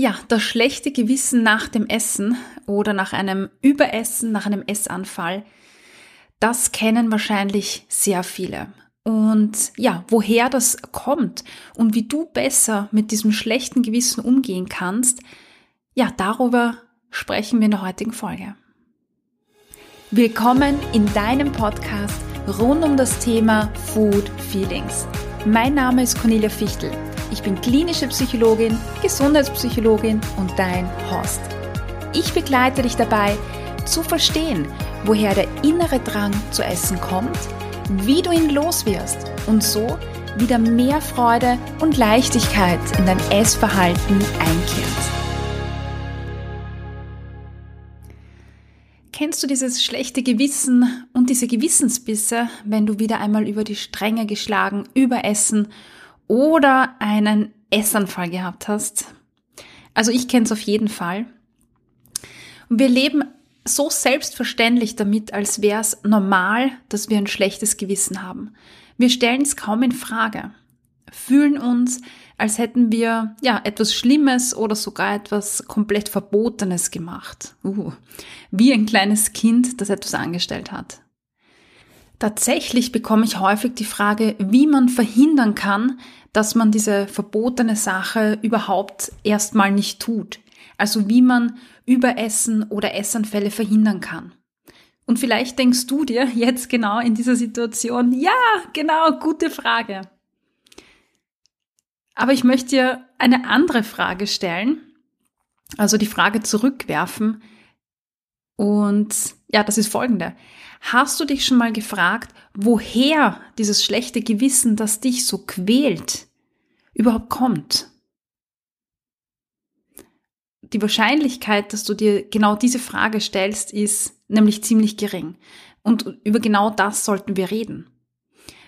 Ja, das schlechte Gewissen nach dem Essen oder nach einem Überessen, nach einem Essanfall, das kennen wahrscheinlich sehr viele. Und ja, woher das kommt und wie du besser mit diesem schlechten Gewissen umgehen kannst, ja, darüber sprechen wir in der heutigen Folge. Willkommen in deinem Podcast rund um das Thema Food Feelings. Mein Name ist Cornelia Fichtel. Ich bin klinische Psychologin, Gesundheitspsychologin und dein Host. Ich begleite dich dabei, zu verstehen, woher der innere Drang zu essen kommt, wie du ihn loswirst und so wieder mehr Freude und Leichtigkeit in dein Essverhalten einkehrt. Kennst du dieses schlechte Gewissen und diese Gewissensbisse, wenn du wieder einmal über die Stränge geschlagen, überessen oder einen Essanfall gehabt hast. Also ich kenne es auf jeden Fall. Und wir leben so selbstverständlich damit, als wäre es normal, dass wir ein schlechtes Gewissen haben. Wir stellen es kaum in Frage, fühlen uns, als hätten wir ja etwas Schlimmes oder sogar etwas komplett Verbotenes gemacht. Uh, wie ein kleines Kind, das etwas angestellt hat. Tatsächlich bekomme ich häufig die Frage, wie man verhindern kann, dass man diese verbotene Sache überhaupt erstmal nicht tut. Also wie man Überessen oder Essanfälle verhindern kann. Und vielleicht denkst du dir jetzt genau in dieser Situation, ja, genau, gute Frage. Aber ich möchte dir eine andere Frage stellen, also die Frage zurückwerfen. Und ja, das ist folgende. Hast du dich schon mal gefragt, woher dieses schlechte Gewissen, das dich so quält, überhaupt kommt? Die Wahrscheinlichkeit, dass du dir genau diese Frage stellst, ist nämlich ziemlich gering. Und über genau das sollten wir reden.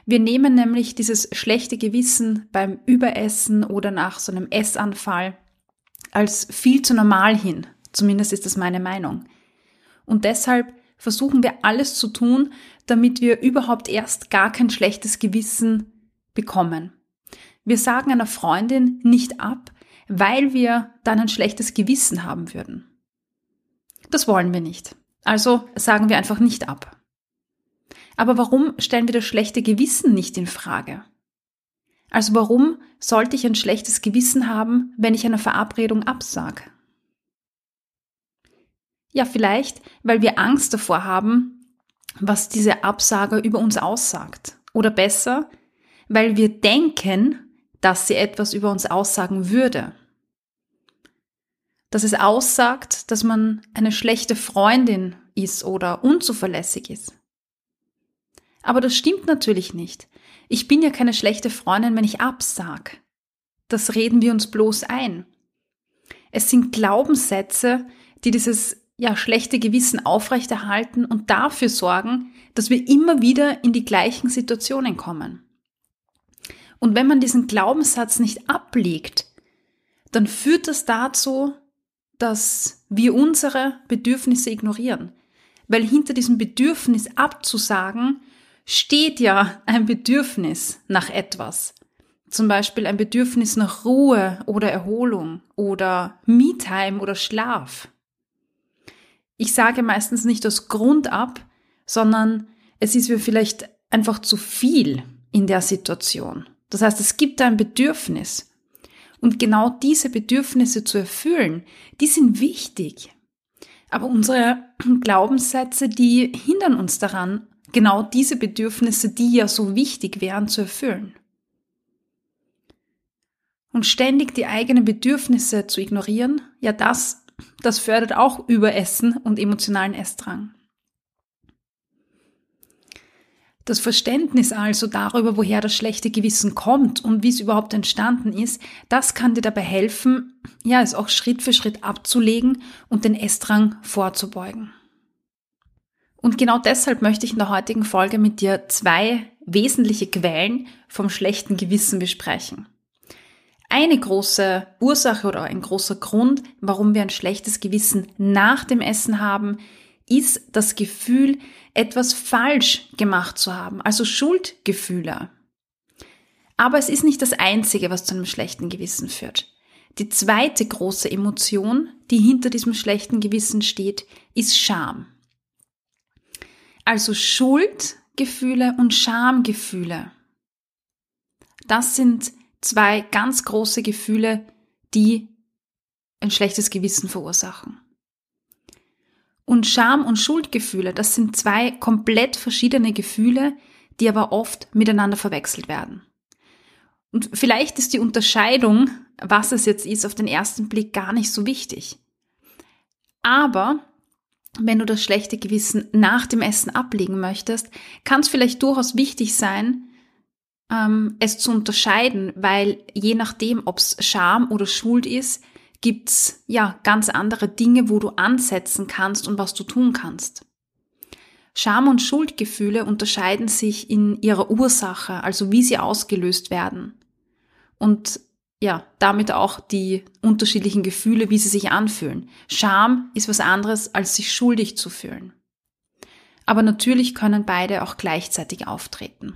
Wir nehmen nämlich dieses schlechte Gewissen beim Überessen oder nach so einem Essanfall als viel zu normal hin. Zumindest ist das meine Meinung. Und deshalb versuchen wir alles zu tun, damit wir überhaupt erst gar kein schlechtes Gewissen bekommen. Wir sagen einer Freundin nicht ab, weil wir dann ein schlechtes Gewissen haben würden. Das wollen wir nicht. Also sagen wir einfach nicht ab. Aber warum stellen wir das schlechte Gewissen nicht in Frage? Also warum sollte ich ein schlechtes Gewissen haben, wenn ich einer Verabredung absage? Ja, vielleicht, weil wir Angst davor haben, was diese Absage über uns aussagt. Oder besser, weil wir denken, dass sie etwas über uns aussagen würde. Dass es aussagt, dass man eine schlechte Freundin ist oder unzuverlässig ist. Aber das stimmt natürlich nicht. Ich bin ja keine schlechte Freundin, wenn ich absag. Das reden wir uns bloß ein. Es sind Glaubenssätze, die dieses ja, schlechte Gewissen aufrechterhalten und dafür sorgen, dass wir immer wieder in die gleichen Situationen kommen. Und wenn man diesen Glaubenssatz nicht ablegt, dann führt das dazu, dass wir unsere Bedürfnisse ignorieren. Weil hinter diesem Bedürfnis abzusagen, steht ja ein Bedürfnis nach etwas. Zum Beispiel ein Bedürfnis nach Ruhe oder Erholung oder Me-Time oder Schlaf. Ich sage meistens nicht aus Grund ab, sondern es ist mir vielleicht einfach zu viel in der Situation. Das heißt, es gibt ein Bedürfnis. Und genau diese Bedürfnisse zu erfüllen, die sind wichtig. Aber unsere Glaubenssätze, die hindern uns daran, genau diese Bedürfnisse, die ja so wichtig wären, zu erfüllen. Und ständig die eigenen Bedürfnisse zu ignorieren, ja, das das fördert auch Überessen und emotionalen Essdrang. Das Verständnis also darüber, woher das schlechte Gewissen kommt und wie es überhaupt entstanden ist, das kann dir dabei helfen, ja, es auch Schritt für Schritt abzulegen und den Essdrang vorzubeugen. Und genau deshalb möchte ich in der heutigen Folge mit dir zwei wesentliche Quellen vom schlechten Gewissen besprechen. Eine große Ursache oder ein großer Grund, warum wir ein schlechtes Gewissen nach dem Essen haben, ist das Gefühl, etwas falsch gemacht zu haben, also Schuldgefühle. Aber es ist nicht das Einzige, was zu einem schlechten Gewissen führt. Die zweite große Emotion, die hinter diesem schlechten Gewissen steht, ist Scham. Also Schuldgefühle und Schamgefühle. Das sind zwei ganz große Gefühle, die ein schlechtes Gewissen verursachen. Und Scham und Schuldgefühle, das sind zwei komplett verschiedene Gefühle, die aber oft miteinander verwechselt werden. Und vielleicht ist die Unterscheidung, was es jetzt ist, auf den ersten Blick gar nicht so wichtig. Aber wenn du das schlechte Gewissen nach dem Essen ablegen möchtest, kann es vielleicht durchaus wichtig sein, ähm, es zu unterscheiden, weil je nachdem, ob es Scham oder Schuld ist, gibt's ja ganz andere Dinge, wo du ansetzen kannst und was du tun kannst. Scham und Schuldgefühle unterscheiden sich in ihrer Ursache, also wie sie ausgelöst werden. Und ja, damit auch die unterschiedlichen Gefühle, wie sie sich anfühlen. Scham ist was anderes, als sich schuldig zu fühlen. Aber natürlich können beide auch gleichzeitig auftreten.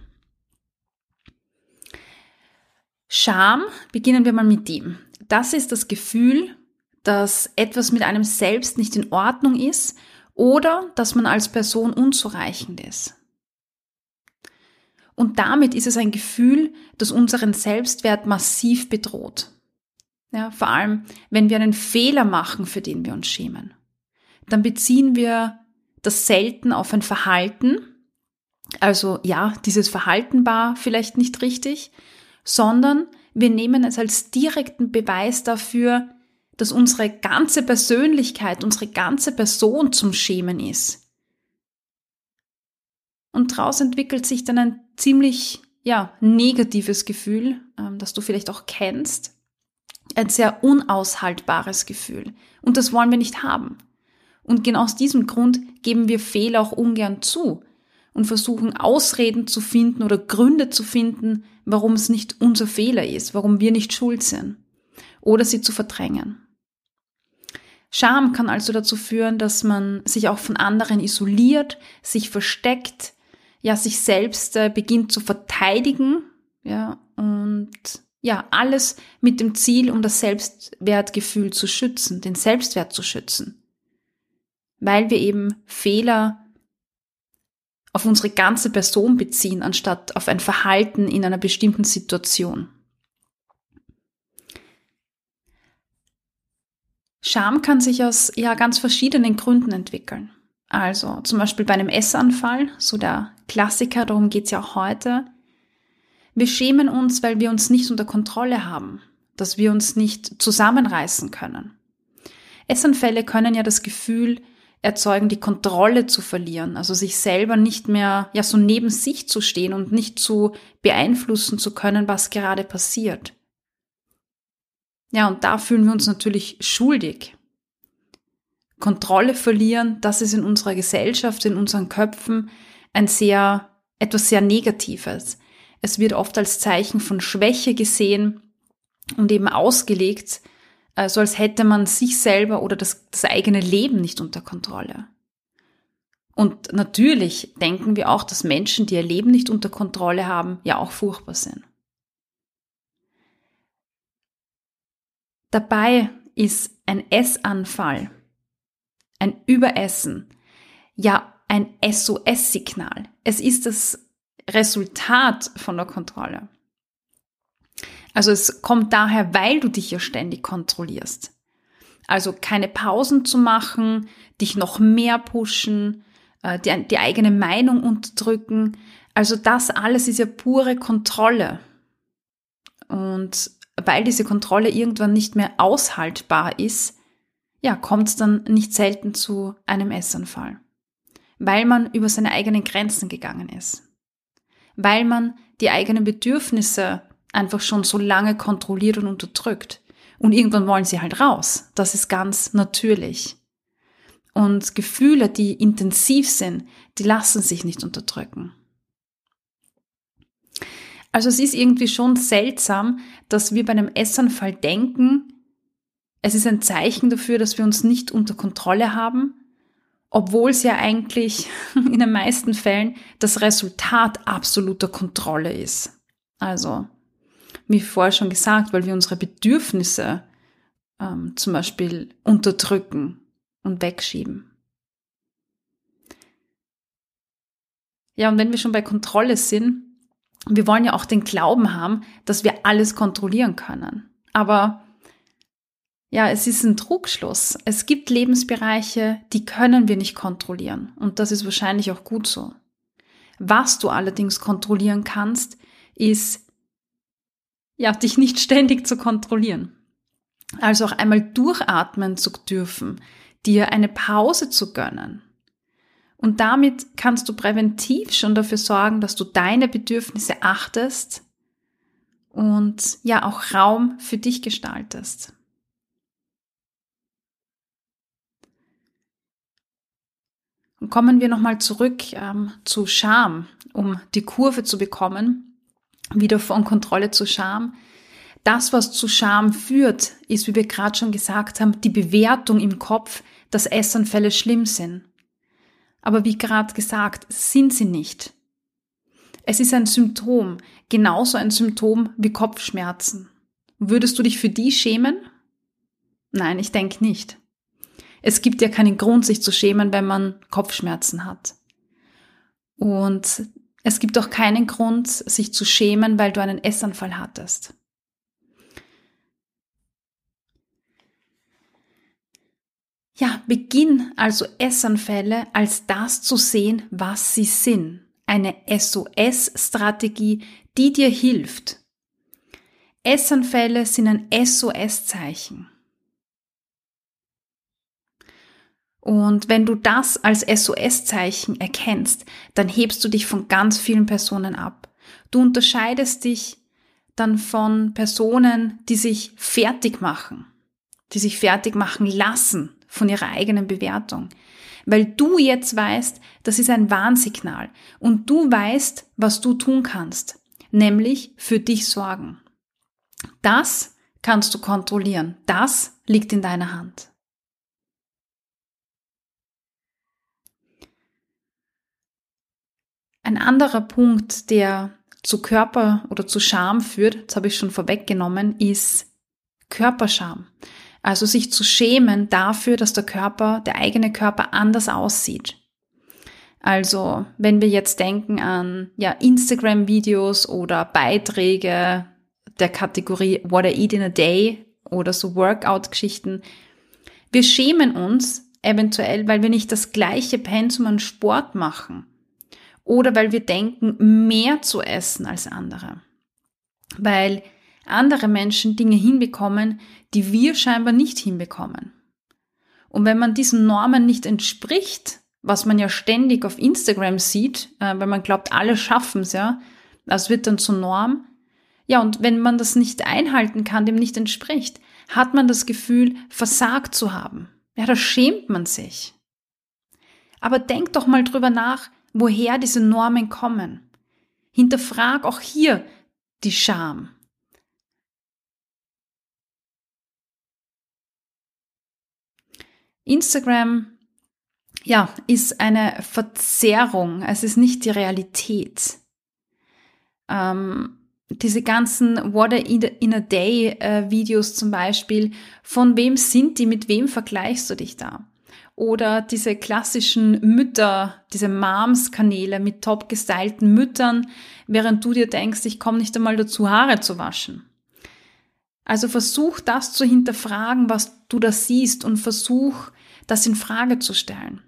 Scham, beginnen wir mal mit dem. Das ist das Gefühl, dass etwas mit einem selbst nicht in Ordnung ist oder dass man als Person unzureichend ist. Und damit ist es ein Gefühl, das unseren Selbstwert massiv bedroht. Ja, vor allem, wenn wir einen Fehler machen, für den wir uns schämen. Dann beziehen wir das selten auf ein Verhalten. Also ja, dieses Verhalten war vielleicht nicht richtig, sondern wir nehmen es als direkten Beweis dafür, dass unsere ganze Persönlichkeit, unsere ganze Person zum Schämen ist. Und daraus entwickelt sich dann ein ziemlich, ja, negatives Gefühl, ähm, das du vielleicht auch kennst. Ein sehr unaushaltbares Gefühl. Und das wollen wir nicht haben. Und genau aus diesem Grund geben wir Fehler auch ungern zu und versuchen Ausreden zu finden oder Gründe zu finden, warum es nicht unser Fehler ist, warum wir nicht schuld sind. Oder sie zu verdrängen. Scham kann also dazu führen, dass man sich auch von anderen isoliert, sich versteckt, ja sich selbst äh, beginnt zu verteidigen, ja, und ja, alles mit dem Ziel, um das Selbstwertgefühl zu schützen, den Selbstwert zu schützen. Weil wir eben Fehler auf unsere ganze Person beziehen, anstatt auf ein Verhalten in einer bestimmten Situation. Scham kann sich aus ja ganz verschiedenen Gründen entwickeln. Also zum Beispiel bei einem Essanfall, so der Klassiker, darum geht's ja auch heute. Wir schämen uns, weil wir uns nicht unter Kontrolle haben, dass wir uns nicht zusammenreißen können. Essanfälle können ja das Gefühl erzeugen, die Kontrolle zu verlieren, also sich selber nicht mehr ja so neben sich zu stehen und nicht zu beeinflussen zu können, was gerade passiert. Ja, und da fühlen wir uns natürlich schuldig. Kontrolle verlieren, das ist in unserer Gesellschaft, in unseren Köpfen ein sehr, etwas sehr Negatives. Es wird oft als Zeichen von Schwäche gesehen und eben ausgelegt, so als hätte man sich selber oder das, das eigene Leben nicht unter Kontrolle. Und natürlich denken wir auch, dass Menschen, die ihr Leben nicht unter Kontrolle haben, ja auch furchtbar sind. Dabei ist ein Essanfall, ein Überessen, ja ein SOS-Signal. Es ist das Resultat von der Kontrolle. Also es kommt daher, weil du dich ja ständig kontrollierst. Also keine Pausen zu machen, dich noch mehr pushen, äh, die, die eigene Meinung unterdrücken. Also das alles ist ja pure Kontrolle. Und weil diese Kontrolle irgendwann nicht mehr aushaltbar ist, ja, kommt es dann nicht selten zu einem Essanfall weil man über seine eigenen Grenzen gegangen ist, weil man die eigenen Bedürfnisse einfach schon so lange kontrolliert und unterdrückt. Und irgendwann wollen sie halt raus. Das ist ganz natürlich. Und Gefühle, die intensiv sind, die lassen sich nicht unterdrücken. Also es ist irgendwie schon seltsam, dass wir bei einem Essanfall denken, es ist ein Zeichen dafür, dass wir uns nicht unter Kontrolle haben obwohl es ja eigentlich in den meisten Fällen das Resultat absoluter Kontrolle ist. Also, wie vorher schon gesagt, weil wir unsere Bedürfnisse ähm, zum Beispiel unterdrücken und wegschieben. Ja, und wenn wir schon bei Kontrolle sind, wir wollen ja auch den Glauben haben, dass wir alles kontrollieren können. Aber ja, es ist ein Trugschluss. Es gibt Lebensbereiche, die können wir nicht kontrollieren. Und das ist wahrscheinlich auch gut so. Was du allerdings kontrollieren kannst, ist, ja, dich nicht ständig zu kontrollieren. Also auch einmal durchatmen zu dürfen, dir eine Pause zu gönnen. Und damit kannst du präventiv schon dafür sorgen, dass du deine Bedürfnisse achtest und ja auch Raum für dich gestaltest. Und kommen wir nochmal zurück ähm, zu Scham, um die Kurve zu bekommen, wieder von Kontrolle zu Scham. Das, was zu Scham führt, ist, wie wir gerade schon gesagt haben, die Bewertung im Kopf, dass Essanfälle schlimm sind. Aber wie gerade gesagt, sind sie nicht. Es ist ein Symptom, genauso ein Symptom wie Kopfschmerzen. Würdest du dich für die schämen? Nein, ich denke nicht. Es gibt ja keinen Grund, sich zu schämen, wenn man Kopfschmerzen hat. Und es gibt auch keinen Grund, sich zu schämen, weil du einen Essanfall hattest. Ja, beginn also Essanfälle als das zu sehen, was sie sind. Eine SOS-Strategie, die dir hilft. Essanfälle sind ein SOS-Zeichen. Und wenn du das als SOS-Zeichen erkennst, dann hebst du dich von ganz vielen Personen ab. Du unterscheidest dich dann von Personen, die sich fertig machen, die sich fertig machen lassen von ihrer eigenen Bewertung. Weil du jetzt weißt, das ist ein Warnsignal und du weißt, was du tun kannst, nämlich für dich sorgen. Das kannst du kontrollieren. Das liegt in deiner Hand. Ein anderer Punkt, der zu Körper oder zu Scham führt, das habe ich schon vorweggenommen, ist Körperscham. Also sich zu schämen dafür, dass der Körper, der eigene Körper anders aussieht. Also wenn wir jetzt denken an ja, Instagram-Videos oder Beiträge der Kategorie What I Eat in a Day oder so Workout-Geschichten, wir schämen uns eventuell, weil wir nicht das gleiche Pensum an Sport machen oder weil wir denken, mehr zu essen als andere. Weil andere Menschen Dinge hinbekommen, die wir scheinbar nicht hinbekommen. Und wenn man diesen Normen nicht entspricht, was man ja ständig auf Instagram sieht, äh, weil man glaubt, alle schaffen es ja, das wird dann zur Norm. Ja, und wenn man das nicht einhalten kann, dem nicht entspricht, hat man das Gefühl, versagt zu haben. Ja, da schämt man sich. Aber denk doch mal drüber nach, woher diese Normen kommen. Hinterfrag auch hier die Scham. Instagram, ja, ist eine Verzerrung. Es ist nicht die Realität. Ähm, diese ganzen What in a Day äh, Videos zum Beispiel, von wem sind die, mit wem vergleichst du dich da? Oder diese klassischen Mütter, diese Moms-Kanäle mit top gestylten Müttern, während du dir denkst, ich komme nicht einmal dazu, Haare zu waschen. Also versuch das zu hinterfragen, was du da siehst und versuch das in Frage zu stellen.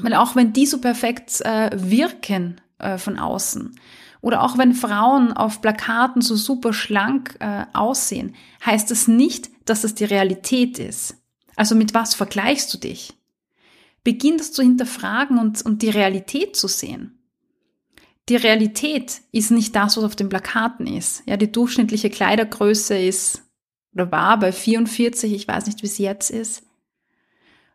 Weil auch wenn die so perfekt äh, wirken äh, von außen oder auch wenn Frauen auf Plakaten so super schlank äh, aussehen, heißt das nicht, dass das die Realität ist. Also mit was vergleichst du dich? Beginn das zu hinterfragen und, und die Realität zu sehen. Die Realität ist nicht das, was auf den Plakaten ist. Ja, die durchschnittliche Kleidergröße ist oder war bei 44, ich weiß nicht, wie es jetzt ist.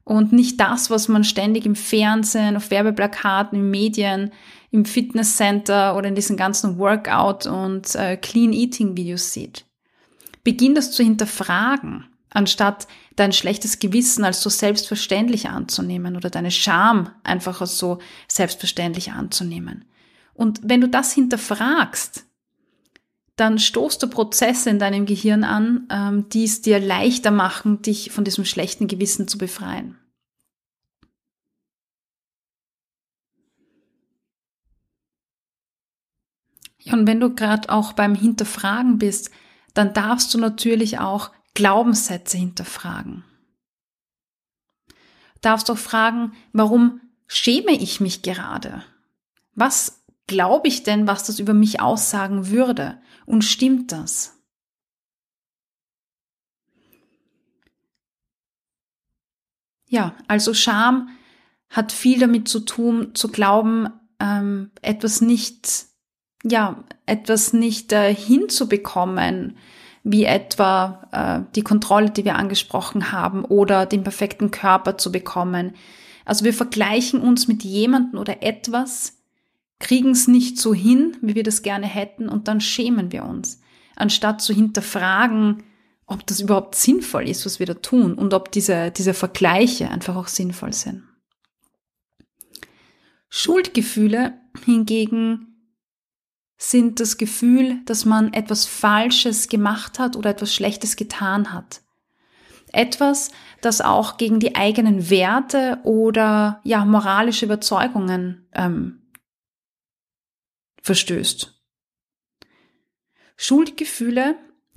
Und nicht das, was man ständig im Fernsehen, auf Werbeplakaten, in Medien, im Fitnesscenter oder in diesen ganzen Workout- und äh, Clean-Eating-Videos sieht. Beginn das zu hinterfragen anstatt dein schlechtes Gewissen als so selbstverständlich anzunehmen oder deine Scham einfach als so selbstverständlich anzunehmen. Und wenn du das hinterfragst, dann stoßt du Prozesse in deinem Gehirn an, ähm, die es dir leichter machen, dich von diesem schlechten Gewissen zu befreien. Und wenn du gerade auch beim Hinterfragen bist, dann darfst du natürlich auch Glaubenssätze hinterfragen. Darfst auch fragen, warum schäme ich mich gerade? Was glaube ich denn, was das über mich aussagen würde? Und stimmt das? Ja, also Scham hat viel damit zu tun, zu glauben, ähm, etwas nicht, ja, etwas nicht äh, hinzubekommen, wie etwa äh, die Kontrolle, die wir angesprochen haben, oder den perfekten Körper zu bekommen. Also wir vergleichen uns mit jemandem oder etwas, kriegen es nicht so hin, wie wir das gerne hätten, und dann schämen wir uns, anstatt zu hinterfragen, ob das überhaupt sinnvoll ist, was wir da tun und ob diese, diese Vergleiche einfach auch sinnvoll sind. Schuldgefühle hingegen sind das Gefühl, dass man etwas Falsches gemacht hat oder etwas Schlechtes getan hat. Etwas, das auch gegen die eigenen Werte oder ja moralische Überzeugungen ähm, verstößt. Schuldgefühle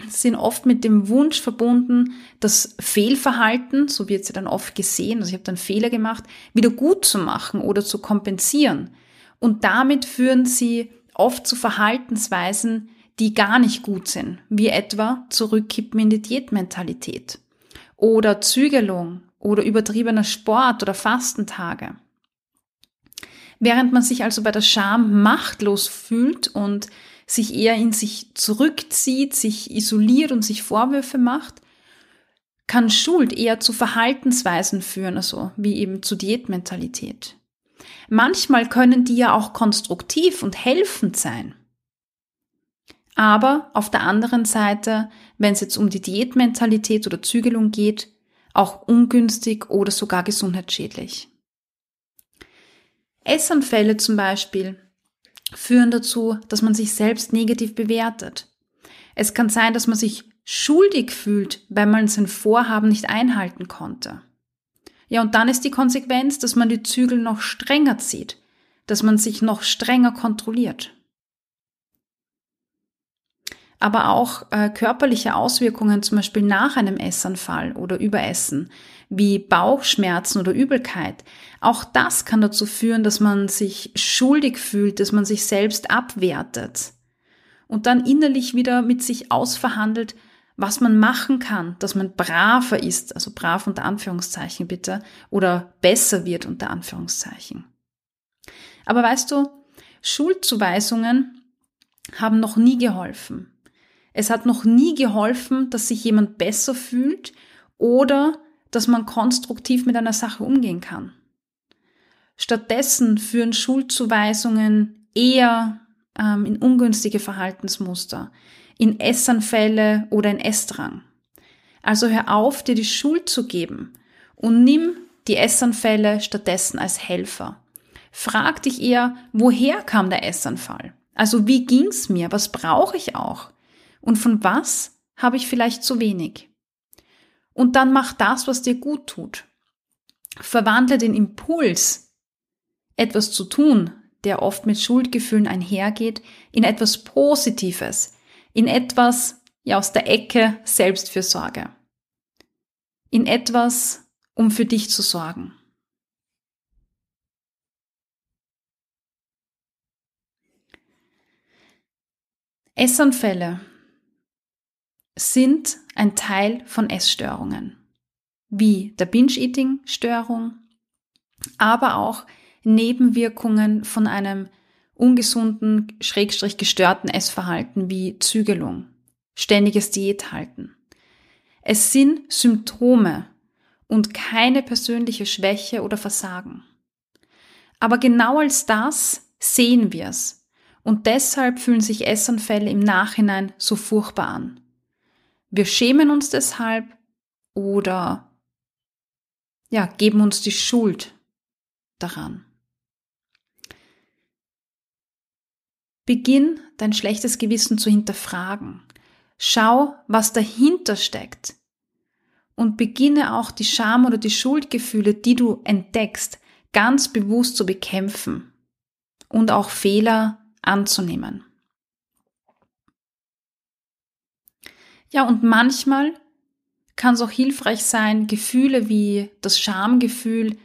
sind oft mit dem Wunsch verbunden, das Fehlverhalten, so wird sie dann oft gesehen, also ich habe dann Fehler gemacht, wieder gut zu machen oder zu kompensieren. Und damit führen sie oft zu Verhaltensweisen, die gar nicht gut sind, wie etwa Zurückkippen in die Diätmentalität oder Zügelung oder übertriebener Sport oder Fastentage. Während man sich also bei der Scham machtlos fühlt und sich eher in sich zurückzieht, sich isoliert und sich Vorwürfe macht, kann Schuld eher zu Verhaltensweisen führen, also wie eben zu Diätmentalität. Manchmal können die ja auch konstruktiv und helfend sein. Aber auf der anderen Seite, wenn es jetzt um die Diätmentalität oder Zügelung geht, auch ungünstig oder sogar gesundheitsschädlich. Essanfälle zum Beispiel führen dazu, dass man sich selbst negativ bewertet. Es kann sein, dass man sich schuldig fühlt, weil man sein Vorhaben nicht einhalten konnte. Ja, und dann ist die Konsequenz, dass man die Zügel noch strenger zieht, dass man sich noch strenger kontrolliert. Aber auch äh, körperliche Auswirkungen, zum Beispiel nach einem Essanfall oder Überessen, wie Bauchschmerzen oder Übelkeit, auch das kann dazu führen, dass man sich schuldig fühlt, dass man sich selbst abwertet und dann innerlich wieder mit sich ausverhandelt, was man machen kann, dass man braver ist, also brav unter Anführungszeichen bitte, oder besser wird unter Anführungszeichen. Aber weißt du, Schuldzuweisungen haben noch nie geholfen. Es hat noch nie geholfen, dass sich jemand besser fühlt oder dass man konstruktiv mit einer Sache umgehen kann. Stattdessen führen Schuldzuweisungen eher ähm, in ungünstige Verhaltensmuster, in Essanfälle oder in Essdrang. Also hör auf, dir die Schuld zu geben und nimm die Essanfälle stattdessen als Helfer. Frag dich eher, woher kam der Essanfall? Also wie ging's mir? Was brauche ich auch? Und von was habe ich vielleicht zu wenig? Und dann mach das, was dir gut tut. Verwandle den Impuls, etwas zu tun, der oft mit Schuldgefühlen einhergeht, in etwas Positives, in etwas ja aus der Ecke Selbstfürsorge, in etwas, um für dich zu sorgen. Essanfälle sind ein Teil von Essstörungen, wie der Binge-Eating-Störung, aber auch Nebenwirkungen von einem ungesunden, schrägstrich gestörten Essverhalten wie Zügelung, ständiges Diäthalten. Es sind Symptome und keine persönliche Schwäche oder Versagen. Aber genau als das sehen wir es. Und deshalb fühlen sich Essanfälle im Nachhinein so furchtbar an. Wir schämen uns deshalb oder ja, geben uns die Schuld daran. Beginn dein schlechtes Gewissen zu hinterfragen. Schau, was dahinter steckt. Und beginne auch die Scham oder die Schuldgefühle, die du entdeckst, ganz bewusst zu bekämpfen und auch Fehler anzunehmen. Ja, und manchmal kann es auch hilfreich sein, Gefühle wie das Schamgefühl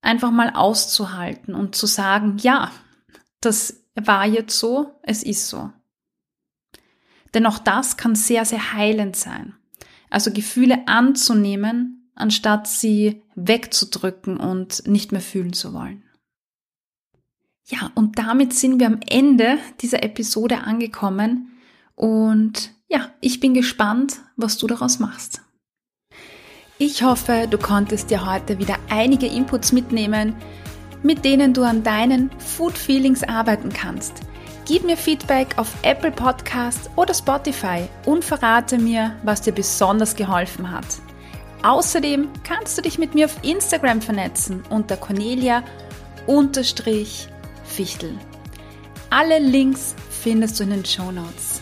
einfach mal auszuhalten und zu sagen, ja, das war jetzt so, es ist so. Denn auch das kann sehr, sehr heilend sein. Also Gefühle anzunehmen, anstatt sie wegzudrücken und nicht mehr fühlen zu wollen. Ja, und damit sind wir am Ende dieser Episode angekommen. Und ja, ich bin gespannt, was du daraus machst. Ich hoffe, du konntest dir heute wieder einige Inputs mitnehmen, mit denen du an deinen Food Feelings arbeiten kannst. Gib mir Feedback auf Apple Podcasts oder Spotify und verrate mir, was dir besonders geholfen hat. Außerdem kannst du dich mit mir auf Instagram vernetzen unter Cornelia-Fichtel. Alle Links findest du in den Show Notes.